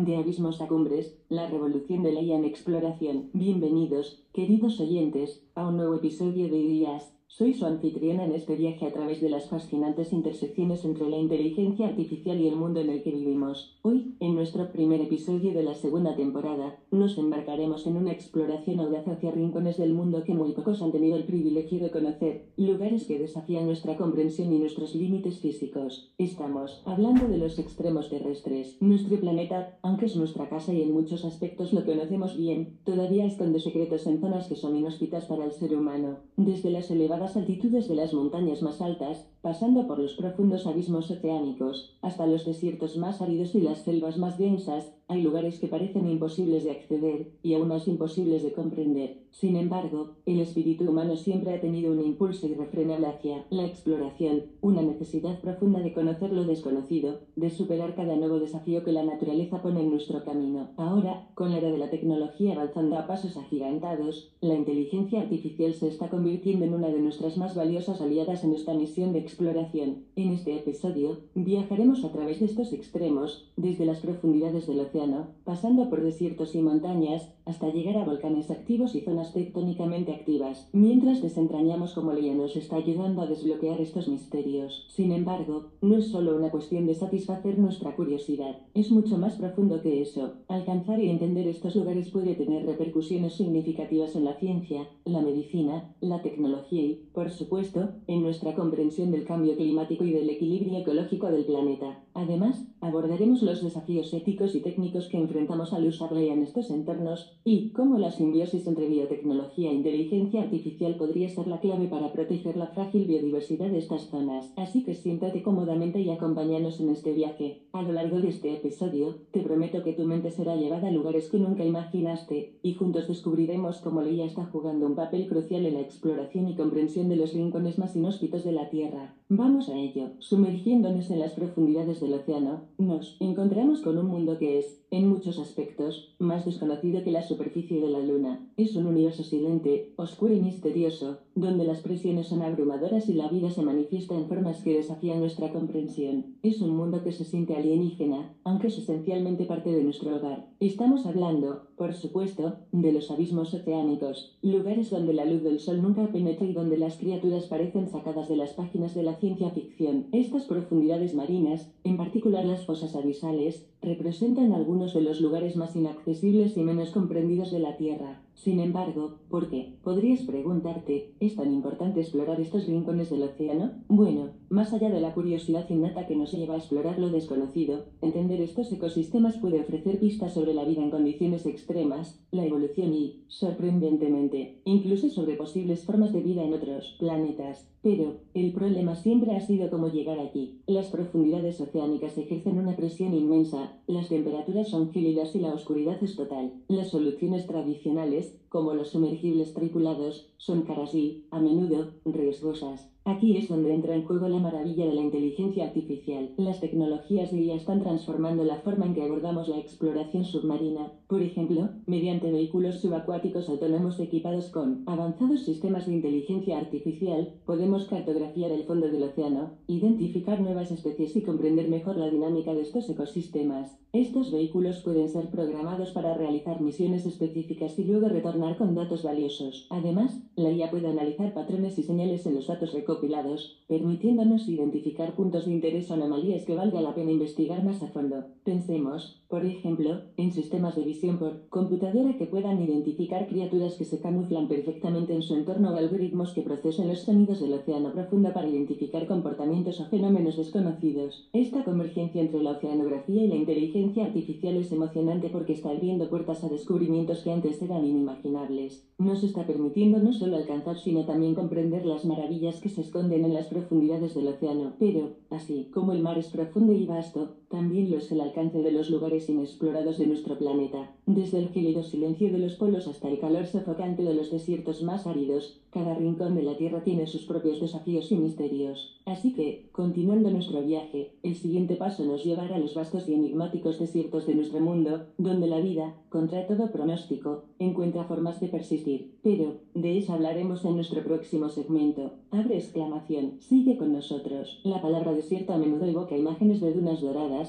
De abismos a cumbres, la revolución de IA en exploración. Bienvenidos, queridos oyentes, a un nuevo episodio de IAS, soy su anfitriona en este viaje a través de las fascinantes intersecciones entre la inteligencia artificial y el mundo en el que vivimos. Hoy, en nuestro primer episodio de la segunda temporada, nos embarcaremos en una exploración audaz hacia rincones del mundo que muy pocos han tenido el privilegio de conocer, lugares que desafían nuestra comprensión y nuestros límites físicos. Estamos hablando de los extremos terrestres. Nuestro planeta, aunque es nuestra casa y en muchos aspectos lo conocemos bien, todavía esconde secretos en zonas que son inhóspitas para el ser humano. Desde las elevadas altitudes de las montañas más altas, pasando por los profundos abismos oceánicos, hasta los desiertos más áridos y las selvas más densas, hay lugares que parecen imposibles de acceder y aún más imposibles de comprender. Sin embargo, el espíritu humano siempre ha tenido un impulso irrefrenable hacia la exploración, una necesidad profunda de conocer lo desconocido, de superar cada nuevo desafío que la naturaleza pone en nuestro camino. Ahora, con la era de la tecnología avanzando a pasos agigantados, la inteligencia artificial se está convirtiendo en una de nuestras más valiosas aliadas en esta misión de exploración. En este episodio, viajaremos a través de estos extremos, desde las profundidades del océano pasando por desiertos y montañas, hasta llegar a volcanes activos y zonas tectónicamente activas, mientras desentrañamos cómo ella nos está ayudando a desbloquear estos misterios. Sin embargo, no es solo una cuestión de satisfacer nuestra curiosidad, es mucho más profundo que eso. Alcanzar y entender estos lugares puede tener repercusiones significativas en la ciencia, la medicina, la tecnología y, por supuesto, en nuestra comprensión del cambio climático y del equilibrio ecológico del planeta. Además, abordaremos los desafíos éticos y técnicos que enfrentamos al usarla en estos entornos y cómo la simbiosis entre biotecnología e inteligencia artificial podría ser la clave para proteger la frágil biodiversidad de estas zonas. Así que siéntate cómodamente y acompáñanos en este viaje. A lo largo de este episodio, te prometo que tu mente será llevada a lugares que nunca imaginaste y juntos descubriremos cómo Leia está jugando un papel crucial en la exploración y comprensión de los rincones más inhóspitos de la Tierra. Vamos a ello. Sumergiéndonos en las profundidades del océano, nos encontramos con un mundo que es en muchos aspectos, más desconocido que la superficie de la Luna. Es un universo silente, oscuro y misterioso, donde las presiones son abrumadoras y la vida se manifiesta en formas que desafían nuestra comprensión. Es un mundo que se siente alienígena, aunque es esencialmente parte de nuestro hogar. Estamos hablando, por supuesto, de los abismos oceánicos, lugares donde la luz del sol nunca penetra y donde las criaturas parecen sacadas de las páginas de la ciencia ficción. Estas profundidades marinas, en particular las fosas abisales, representan algunos de los lugares más inaccesibles y menos comprendidos de la Tierra. Sin embargo, ¿por qué? Podrías preguntarte, ¿es tan importante explorar estos rincones del océano? Bueno, más allá de la curiosidad innata que nos lleva a explorar lo desconocido, entender estos ecosistemas puede ofrecer pistas sobre la vida en condiciones extremas, la evolución y, sorprendentemente, incluso sobre posibles formas de vida en otros planetas. Pero, el problema siempre ha sido cómo llegar allí. Las profundidades oceánicas ejercen una presión inmensa, las temperaturas son gélidas y la oscuridad es total. Las soluciones tradicionales como los sumergibles tripulados, son caras y, a menudo, riesgosas. Aquí es donde entra en juego la maravilla de la inteligencia artificial. Las tecnologías de IA están transformando la forma en que abordamos la exploración submarina. Por ejemplo, mediante vehículos subacuáticos autónomos equipados con avanzados sistemas de inteligencia artificial, podemos cartografiar el fondo del océano, identificar nuevas especies y comprender mejor la dinámica de estos ecosistemas. Estos vehículos pueden ser programados para realizar misiones específicas y luego retornar con datos valiosos. Además, la IA puede analizar patrones y señales en los datos recopilados permitiéndonos identificar puntos de interés o anomalías que valga la pena investigar más a fondo. Pensemos, por ejemplo, en sistemas de visión por computadora que puedan identificar criaturas que se camuflan perfectamente en su entorno o algoritmos que procesen los sonidos del océano profundo para identificar comportamientos o fenómenos desconocidos. Esta convergencia entre la oceanografía y la inteligencia artificial es emocionante porque está abriendo puertas a descubrimientos que antes eran inimaginables. Nos está permitiendo no solo alcanzar sino también comprender las maravillas que se esconden en las profundidades del océano. Pero, así como el mar es profundo y vasto, también lo es el alcance de los lugares inexplorados de nuestro planeta. Desde el gélido silencio de los polos hasta el calor sofocante de los desiertos más áridos, cada rincón de la Tierra tiene sus propios desafíos y misterios. Así que, continuando nuestro viaje, el siguiente paso nos llevará a los vastos y enigmáticos desiertos de nuestro mundo, donde la vida, contra todo pronóstico, encuentra formas de persistir. Pero, de eso hablaremos en nuestro próximo segmento. Abre exclamación. Sigue con nosotros. La palabra desierto a menudo evoca imágenes de dunas doradas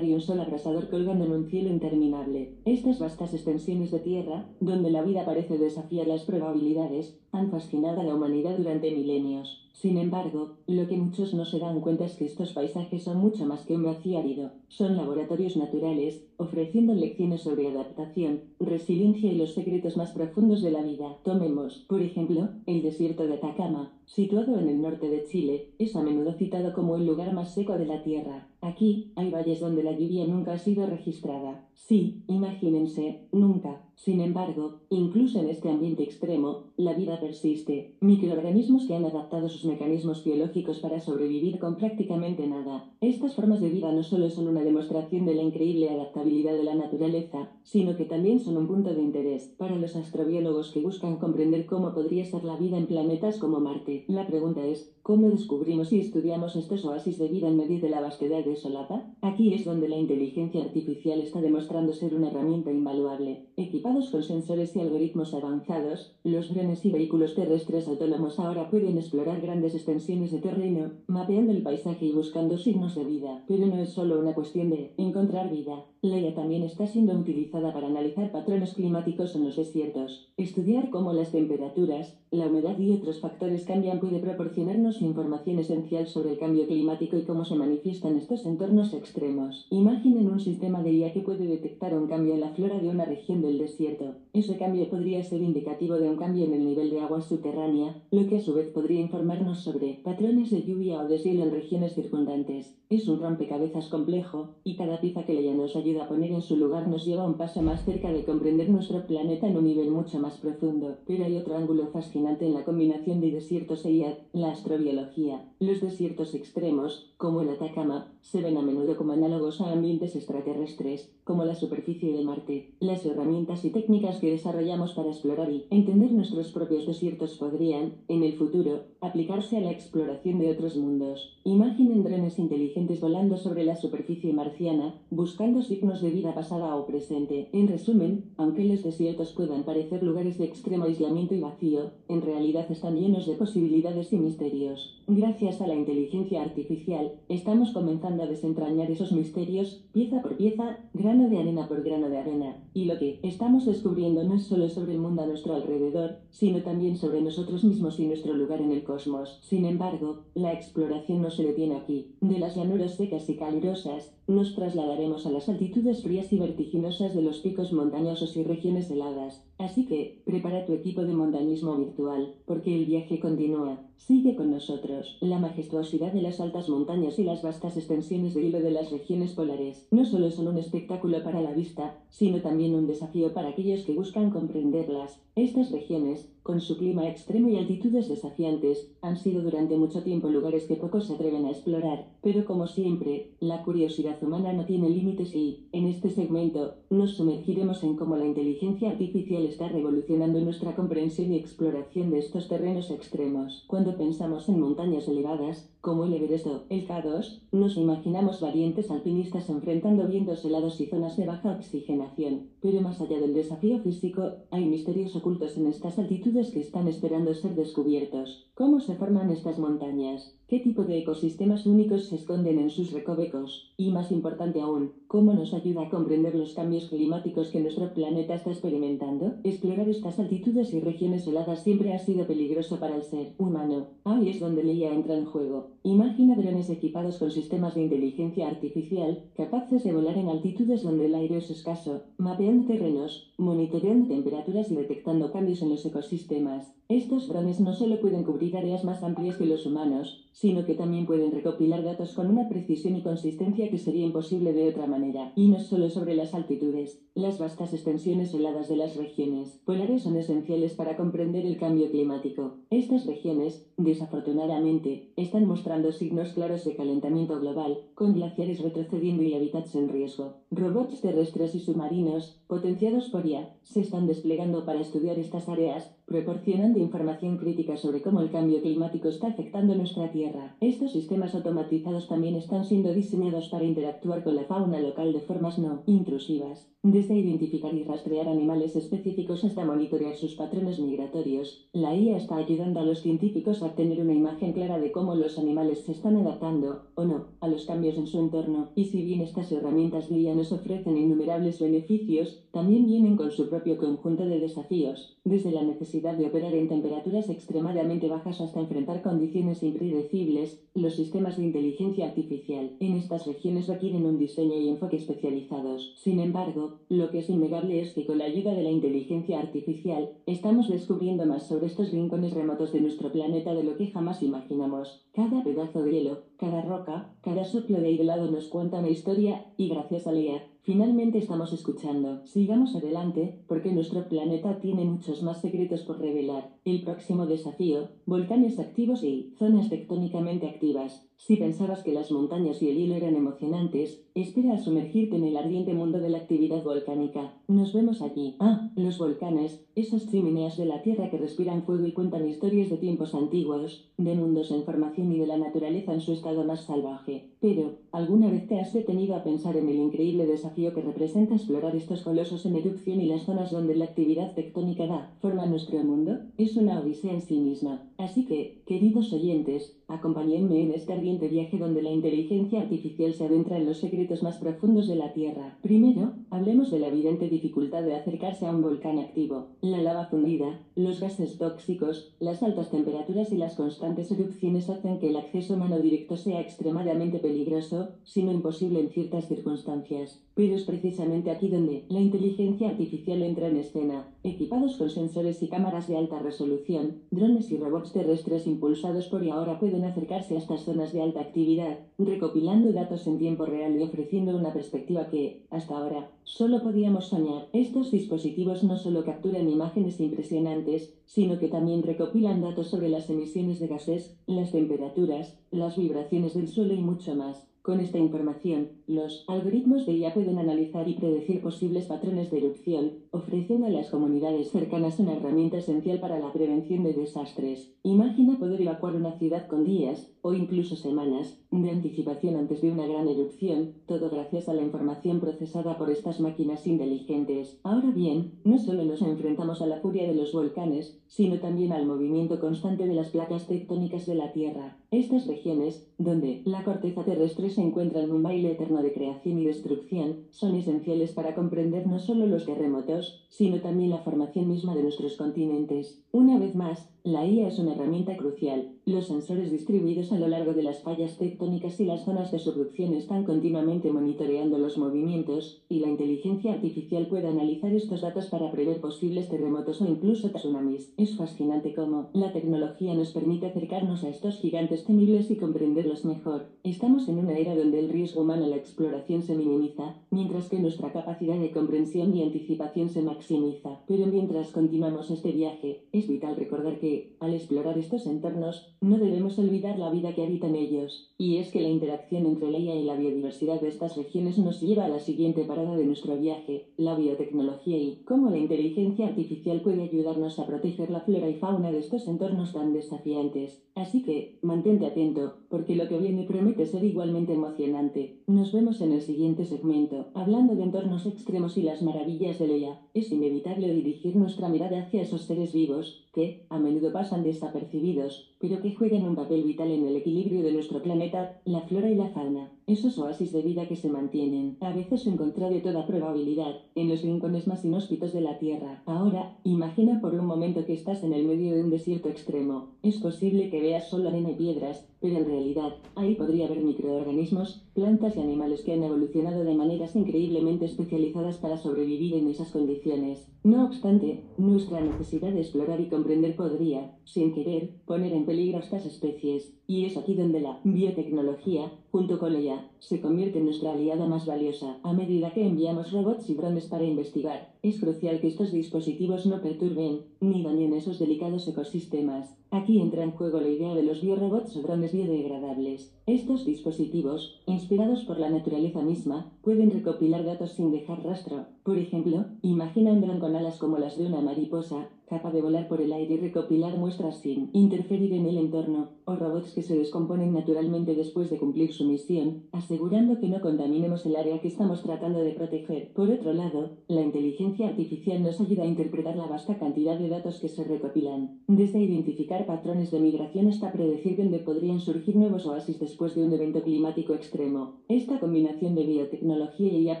y un sol abrasador colgando en un cielo interminable. Estas vastas extensiones de tierra, donde la vida parece desafiar las probabilidades, han fascinado a la humanidad durante milenios. Sin embargo, lo que muchos no se dan cuenta es que estos paisajes son mucho más que un vacío árido. Son laboratorios naturales, ofreciendo lecciones sobre adaptación, resiliencia y los secretos más profundos de la vida. Tomemos, por ejemplo, el desierto de Atacama, situado en el norte de Chile, es a menudo citado como el lugar más seco de la Tierra. Aquí hay valles donde la lluvia nunca ha sido registrada. Sí, imagínense, nunca. Sin embargo, incluso en este ambiente extremo, la vida persiste. Microorganismos que han adaptado sus mecanismos biológicos para sobrevivir con prácticamente nada. Estas formas de vida no solo son una demostración de la increíble adaptabilidad de la naturaleza, sino que también son un punto de interés para los astrobiólogos que buscan comprender cómo podría ser la vida en planetas como Marte. La pregunta es, ¿cómo descubrimos y estudiamos estos oasis de vida en medio de la vastedad desolada? Aquí es donde la inteligencia artificial está demostrando ser una herramienta invaluable. Equipados con sensores y algoritmos avanzados, los drones y vehículos terrestres autónomos ahora pueden explorar grandes extensiones de terreno, mapeando el paisaje y buscando signos de vida. Pero no es solo una cuestión de encontrar vida. La IA también está siendo utilizada para analizar patrones climáticos en los desiertos. Estudiar cómo las temperaturas, la humedad y otros factores cambian puede proporcionarnos información esencial sobre el cambio climático y cómo se manifiestan estos entornos extremos. Imaginen un sistema de IA que puede detectar un cambio en la flora de una región del desierto. Ese cambio podría ser indicativo de un cambio en el nivel de agua subterránea, lo que a su vez podría informarnos sobre patrones de lluvia o deshielo en regiones circundantes. Es un rompecabezas complejo, y cada pieza que le nos ayuda a poner en su lugar nos lleva un paso más cerca de comprender nuestro planeta en un nivel mucho más profundo. Pero hay otro ángulo fascinante en la combinación de desiertos e IA, la astrobiología. Los desiertos extremos, como el Atacama, se ven a menudo como análogos a ambientes extraterrestres, como la superficie de Marte. Las herramientas y técnicas que desarrollamos para explorar y entender nuestros propios desiertos podrían, en el futuro, aplicarse a la exploración de otros mundos. Imaginen drones inteligentes volando sobre la superficie marciana, buscando signos de vida pasada o presente. En resumen, aunque los desiertos puedan parecer lugares de extremo aislamiento y vacío, en realidad están llenos de posibilidades y misterios. Gracias a la inteligencia artificial, estamos comenzando a desentrañar esos misterios, pieza por pieza, grano de arena por grano de arena. Y lo que estamos descubriendo no es solo sobre el mundo a nuestro alrededor, sino también sobre nosotros mismos y nuestro lugar en el cosmos. Sin embargo, la exploración no se detiene aquí. De las llanuras secas y calurosas, nos trasladaremos a las altitudes frías y vertiginosas de los picos montañosos y regiones heladas. Así que, prepara tu equipo de montañismo virtual, porque el viaje continúa. Sigue con nosotros. La majestuosidad de las altas montañas y las vastas extensiones de hilo de las regiones polares no solo son un espectáculo para la vista, sino también un desafío para aquellos que buscan comprenderlas. Estas regiones, con su clima extremo y altitudes desafiantes, han sido durante mucho tiempo lugares que pocos se atreven a explorar. Pero como siempre, la curiosidad humana no tiene límites y, en este segmento, nos sumergiremos en cómo la inteligencia artificial está revolucionando nuestra comprensión y exploración de estos terrenos extremos. Pensamos en montañas elevadas, como el Everest o el K2, nos imaginamos valientes alpinistas enfrentando vientos helados y zonas de baja oxigenación. Pero más allá del desafío físico, hay misterios ocultos en estas altitudes que están esperando ser descubiertos. ¿Cómo se forman estas montañas? ¿Qué tipo de ecosistemas únicos se esconden en sus recovecos? Y más importante aún, ¿cómo nos ayuda a comprender los cambios climáticos que nuestro planeta está experimentando? Explorar estas altitudes y regiones heladas siempre ha sido peligroso para el ser humano. Ahí es donde Leia entra en juego. Imagina drones equipados con sistemas de inteligencia artificial capaces de volar en altitudes donde el aire es escaso, mapeando terrenos, monitoreando temperaturas y detectando cambios en los ecosistemas. Estos drones no solo pueden cubrir áreas más amplias que los humanos, sino que también pueden recopilar datos con una precisión y consistencia que sería imposible de otra manera. Y no solo sobre las altitudes, las vastas extensiones heladas de las regiones polares son esenciales para comprender el cambio climático. Estas regiones, desafortunadamente, están mostrando signos claros de calentamiento global, con glaciares retrocediendo y hábitats en riesgo. Robots terrestres y submarinos, potenciados por IA, se están desplegando para estudiar estas áreas, proporcionando información crítica sobre cómo el cambio climático está afectando nuestra Tierra. Estos sistemas automatizados también están siendo diseñados para interactuar con la fauna local de formas no intrusivas, desde identificar y rastrear animales específicos hasta monitorear sus patrones migratorios. La IA está ayudando a los científicos a obtener una imagen clara de cómo los animales se están adaptando, o no, a los cambios en su entorno. Y si bien estas herramientas de IA nos ofrecen innumerables beneficios, también vienen con su propio conjunto de desafíos, desde la de operar en temperaturas extremadamente bajas hasta enfrentar condiciones impredecibles, los sistemas de inteligencia artificial en estas regiones requieren un diseño y enfoque especializados. Sin embargo, lo que es innegable es que con la ayuda de la inteligencia artificial, estamos descubriendo más sobre estos rincones remotos de nuestro planeta de lo que jamás imaginamos. Cada pedazo de hielo, cada roca, cada soplo de aislado nos cuenta una historia y gracias a leer, Finalmente estamos escuchando. Sigamos adelante, porque nuestro planeta tiene muchos más secretos por revelar. El próximo desafío, volcanes activos y zonas tectónicamente activas. Si pensabas que las montañas y el hielo eran emocionantes, espera a sumergirte en el ardiente mundo de la actividad volcánica. Nos vemos allí. Ah, los volcanes, esas chimeneas de la Tierra que respiran fuego y cuentan historias de tiempos antiguos, de mundos en formación y de la naturaleza en su estado más salvaje. Pero, ¿alguna vez te has detenido a pensar en el increíble desafío que representa explorar estos colosos en erupción y las zonas donde la actividad tectónica da forma a nuestro mundo? Es una odisea en sí misma. Así que, queridos oyentes, acompáñenme en este ardiente viaje donde la inteligencia artificial se adentra en los secretos más profundos de la Tierra. Primero, hablemos de la evidente dificultad de acercarse a un volcán activo. La lava fundida, los gases tóxicos, las altas temperaturas y las constantes erupciones hacen que el acceso humano directo sea extremadamente peligroso, sino imposible en ciertas circunstancias. Pero es precisamente aquí donde la inteligencia artificial entra en escena. Equipados con sensores y cámaras de alta resolución, drones y robots terrestres impulsados por y ahora pueden acercarse a estas zonas de alta actividad, recopilando datos en tiempo real y ofreciendo una perspectiva que, hasta ahora, solo podíamos soñar. Estos dispositivos no solo capturan imágenes impresionantes, sino que también recopilan datos sobre las emisiones de gases, las temperaturas, las vibraciones del suelo y mucho más. Con esta información, los algoritmos de IA pueden analizar y predecir posibles patrones de erupción, ofreciendo a las comunidades cercanas una herramienta esencial para la prevención de desastres. Imagina poder evacuar una ciudad con días, o incluso semanas, de anticipación antes de una gran erupción, todo gracias a la información procesada por estas máquinas inteligentes. Ahora bien, no solo nos enfrentamos a la furia de los volcanes, sino también al movimiento constante de las placas tectónicas de la Tierra. Estas regiones, donde la corteza terrestre se encuentra en un baile eterno de creación y destrucción, son esenciales para comprender no solo los terremotos, sino también la formación misma de nuestros continentes. Una vez más, la IA es una herramienta crucial. Los sensores distribuidos a lo largo de las fallas tectónicas y las zonas de subducción están continuamente monitoreando los movimientos, y la inteligencia artificial puede analizar estos datos para prever posibles terremotos o incluso tsunamis. Es fascinante cómo la tecnología nos permite acercarnos a estos gigantes temibles y comprenderlos mejor. Estamos en una era donde el riesgo humano a la exploración se minimiza, mientras que nuestra capacidad de comprensión y anticipación se maximiza. Pero mientras continuamos este viaje, es vital recordar que, al explorar estos entornos, no debemos olvidar la vida que habita en ellos. Y es que la interacción entre la IA y la biodiversidad de estas regiones nos lleva a la siguiente parada de nuestro viaje, la biotecnología y cómo la inteligencia artificial puede ayudarnos a proteger la flora y fauna de estos entornos tan desafiantes. Así que, mantente atento, porque lo que viene promete ser igualmente emocionante. Nos vemos en el siguiente segmento, hablando de entornos extremos y las maravillas de la IA. Es inevitable dirigir nuestra mirada hacia esos seres vivos, que, a menudo pasan desapercibidos, pero que juegan un papel vital en el equilibrio de nuestro planeta, la flora y la fauna. Esos oasis de vida que se mantienen, a veces en contra de toda probabilidad, en los rincones más inhóspitos de la Tierra. Ahora, imagina por un momento que estás en el medio de un desierto extremo. Es posible que veas solo arena y piedras, pero en realidad, ahí podría haber microorganismos, plantas y animales que han evolucionado de maneras increíblemente especializadas para sobrevivir en esas condiciones. No obstante, nuestra necesidad de explorar y comprender podría, sin querer, poner en peligro a estas especies. Y es aquí donde la biotecnología, junto con ella, se convierte en nuestra aliada más valiosa a medida que enviamos robots y drones para investigar. Es crucial que estos dispositivos no perturben ni dañen esos delicados ecosistemas. Aquí entra en juego la idea de los biorobots o drones biodegradables. Estos dispositivos, inspirados por la naturaleza misma, pueden recopilar datos sin dejar rastro. Por ejemplo, imagina un dron con alas como las de una mariposa, capaz de volar por el aire y recopilar muestras sin interferir en el entorno, o robots que se descomponen naturalmente después de cumplir su misión, asegurando que no contaminemos el área que estamos tratando de proteger. Por otro lado, la inteligencia artificial nos ayuda a interpretar la vasta cantidad de datos que se recopilan, desde identificar patrones de migración hasta predecir dónde podrían surgir nuevos oasis después de un evento climático extremo. Esta combinación de biotecnología y IA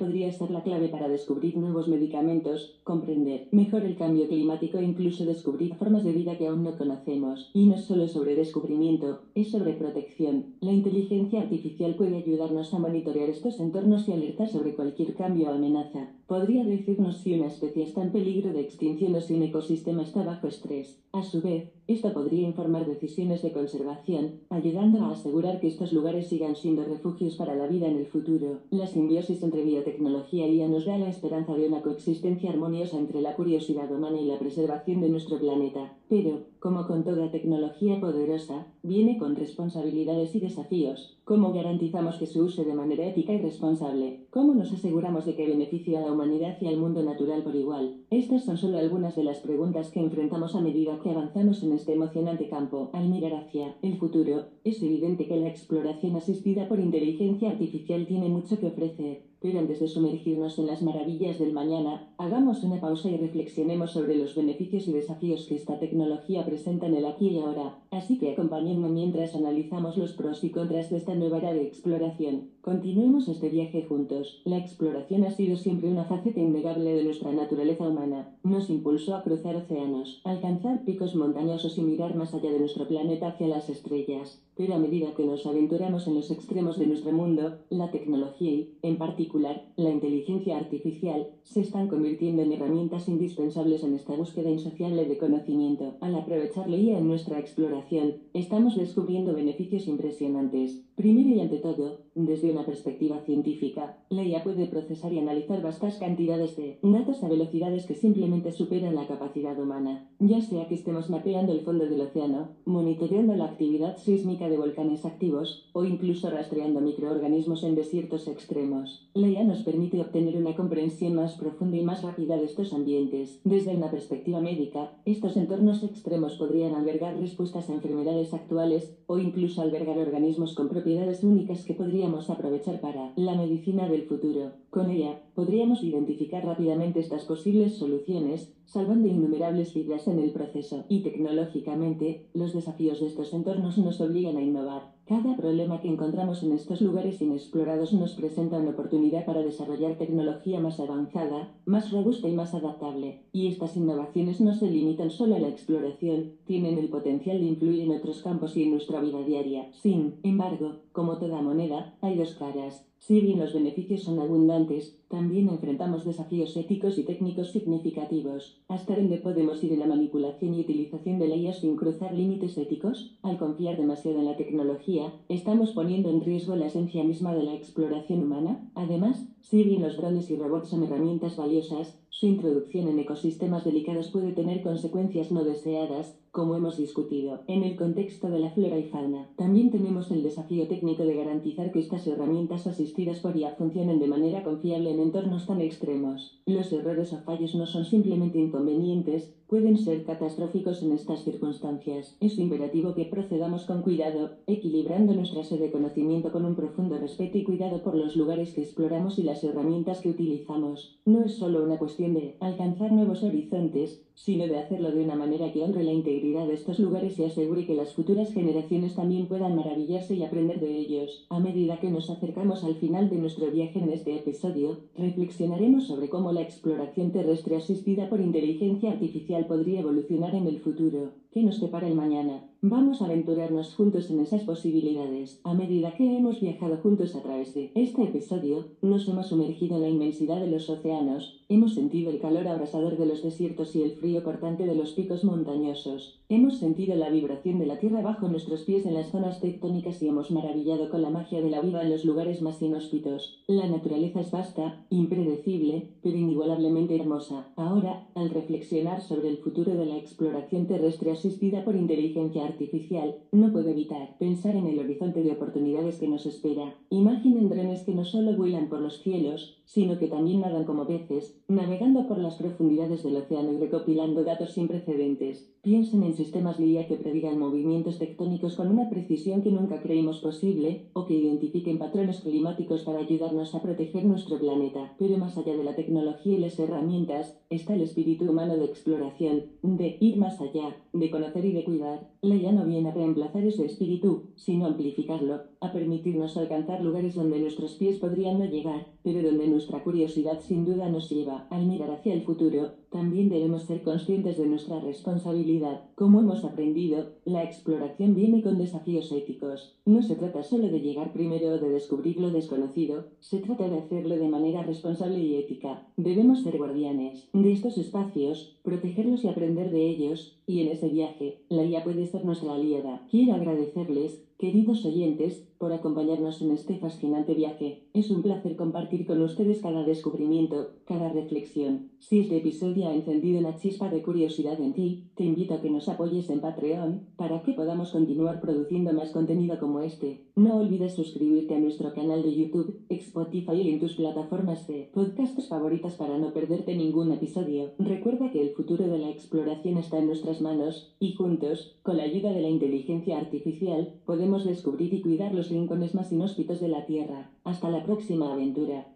podría ser la clave para descubrir nuevos medicamentos, comprender mejor el cambio climático e incluso descubrir formas de vida que aún no conocemos. Y no solo sobre descubrimiento, es sobre protección. La inteligencia artificial puede ayudarnos a monitorear estos entornos y alertar sobre cualquier cambio o amenaza. Podría decirnos si una especie está en peligro de extinción o si un ecosistema está bajo estrés. A su vez, esto podría informar decisiones de conservación, ayudando a asegurar que estos lugares sigan siendo refugios para la vida en el futuro. La simbiosis entre biotecnología y IA nos da la esperanza de una coexistencia armoniosa entre la curiosidad humana y la preservación de nuestro planeta. Pero, como con toda tecnología poderosa, viene con responsabilidades y desafíos. ¿Cómo garantizamos que se use de manera ética y responsable? ¿Cómo nos aseguramos de que beneficie a la humanidad y al mundo natural por igual? Estas son solo algunas de las preguntas que enfrentamos a medida que avanzamos en este emocionante campo. Al mirar hacia el futuro, es evidente que la exploración asistida por inteligencia artificial tiene mucho que ofrecer. Pero antes de sumergirnos en las maravillas del mañana, hagamos una pausa y reflexionemos sobre los beneficios y desafíos que esta tecnología presenta en el aquí y ahora. Así que acompáñenme mientras analizamos los pros y contras de esta nueva era de exploración. Continuemos este viaje juntos. La exploración ha sido siempre una faceta innegable de nuestra naturaleza humana. Nos impulsó a cruzar océanos, alcanzar picos montañosos y mirar más allá de nuestro planeta hacia las estrellas. Pero a medida que nos aventuramos en los extremos de nuestro mundo, la tecnología y, en particular, la inteligencia artificial, se están convirtiendo en herramientas indispensables en esta búsqueda insaciable de conocimiento. Al aprovechar la en nuestra exploración, estamos descubriendo beneficios impresionantes. Primero y ante todo, desde una perspectiva científica, la IA puede procesar y analizar vastas cantidades de datos a velocidades que simplemente superan la capacidad humana. Ya sea que estemos mapeando el fondo del océano, monitoreando la actividad sísmica de volcanes activos o incluso rastreando microorganismos en desiertos extremos. La IA nos permite obtener una comprensión más profunda y más rápida de estos ambientes. Desde una perspectiva médica, estos entornos extremos podrían albergar respuestas a enfermedades actuales o incluso albergar organismos con propiedades únicas que podríamos aprovechar para la medicina del futuro. Con ella, podríamos identificar rápidamente estas posibles soluciones, salvando innumerables vidas en el proceso. Y tecnológicamente, los desafíos de estos entornos nos obligan a innovar. Cada problema que encontramos en estos lugares inexplorados nos presenta una oportunidad para desarrollar tecnología más avanzada, más robusta y más adaptable. Y estas innovaciones no se limitan solo a la exploración, tienen el potencial de influir en otros campos y en nuestra vida diaria. Sin embargo, como toda moneda, hay dos caras. Si bien los beneficios son abundantes, también enfrentamos desafíos éticos y técnicos significativos. ¿Hasta dónde podemos ir en la manipulación y utilización de leyes sin cruzar límites éticos? Al confiar demasiado en la tecnología, ¿estamos poniendo en riesgo la esencia misma de la exploración humana? Además, si bien los drones y robots son herramientas valiosas, su introducción en ecosistemas delicados puede tener consecuencias no deseadas, como hemos discutido, en el contexto de la flora y fauna. También tenemos el desafío técnico de garantizar que estas herramientas asistidas por IA funcionen de manera confiable en entornos tan extremos. Los errores o fallos no son simplemente inconvenientes, pueden ser catastróficos en estas circunstancias. Es imperativo que procedamos con cuidado, equilibrando nuestra sed de conocimiento con un profundo respeto y cuidado por los lugares que exploramos y las herramientas que utilizamos. No es solo una cuestión de alcanzar nuevos horizontes, sino de hacerlo de una manera que honre la integridad de estos lugares y asegure que las futuras generaciones también puedan maravillarse y aprender de ellos. A medida que nos acercamos al final de nuestro viaje en este episodio, reflexionaremos sobre cómo la exploración terrestre asistida por inteligencia artificial podría evolucionar en el futuro. ¿Qué nos depara el mañana? Vamos a aventurarnos juntos en esas posibilidades. A medida que hemos viajado juntos a través de este episodio, nos hemos sumergido en la inmensidad de los océanos, hemos sentido el calor abrasador de los desiertos y el frío cortante de los picos montañosos. Hemos sentido la vibración de la tierra bajo nuestros pies en las zonas tectónicas y hemos maravillado con la magia de la vida en los lugares más inhóspitos. La naturaleza es vasta, impredecible, pero inigualablemente hermosa. Ahora, al reflexionar sobre el futuro de la exploración terrestre asistida por inteligencia artificial, no puedo evitar pensar en el horizonte de oportunidades que nos espera. Imaginen drones que no solo vuelan por los cielos, sino que también nadan como peces, navegando por las profundidades del océano y recopilando datos sin precedentes. Piensen en sistemas LIA que predigan movimientos tectónicos con una precisión que nunca creímos posible, o que identifiquen patrones climáticos para ayudarnos a proteger nuestro planeta. Pero más allá de la tecnología y las herramientas, está el espíritu humano de exploración, de ir más allá, de conocer y de cuidar. La IA no viene a reemplazar ese espíritu, sino amplificarlo, a permitirnos alcanzar lugares donde nuestros pies podrían no llegar, pero donde nuestra curiosidad sin duda nos lleva. Al mirar hacia el futuro, también debemos ser conscientes de nuestra responsabilidad. Como hemos aprendido, la exploración viene con desafíos éticos. No se trata solo de llegar primero o de descubrir lo desconocido, se trata de hacerlo de manera responsable y ética. Debemos ser guardianes de estos espacios, protegerlos y aprender de ellos, y en ese viaje, la IA puede ser nuestra aliada. Quiero agradecerles Queridos oyentes, por acompañarnos en este fascinante viaje, es un placer compartir con ustedes cada descubrimiento, cada reflexión. Si este episodio ha encendido una chispa de curiosidad en ti, te invito a que nos apoyes en Patreon, para que podamos continuar produciendo más contenido como este. No olvides suscribirte a nuestro canal de YouTube, Spotify y en tus plataformas de podcasts favoritas para no perderte ningún episodio. Recuerda que el futuro de la exploración está en nuestras manos, y juntos, con la ayuda de la inteligencia artificial, podemos descubrir y cuidar los rincones más inhóspitos de la Tierra. Hasta la próxima aventura.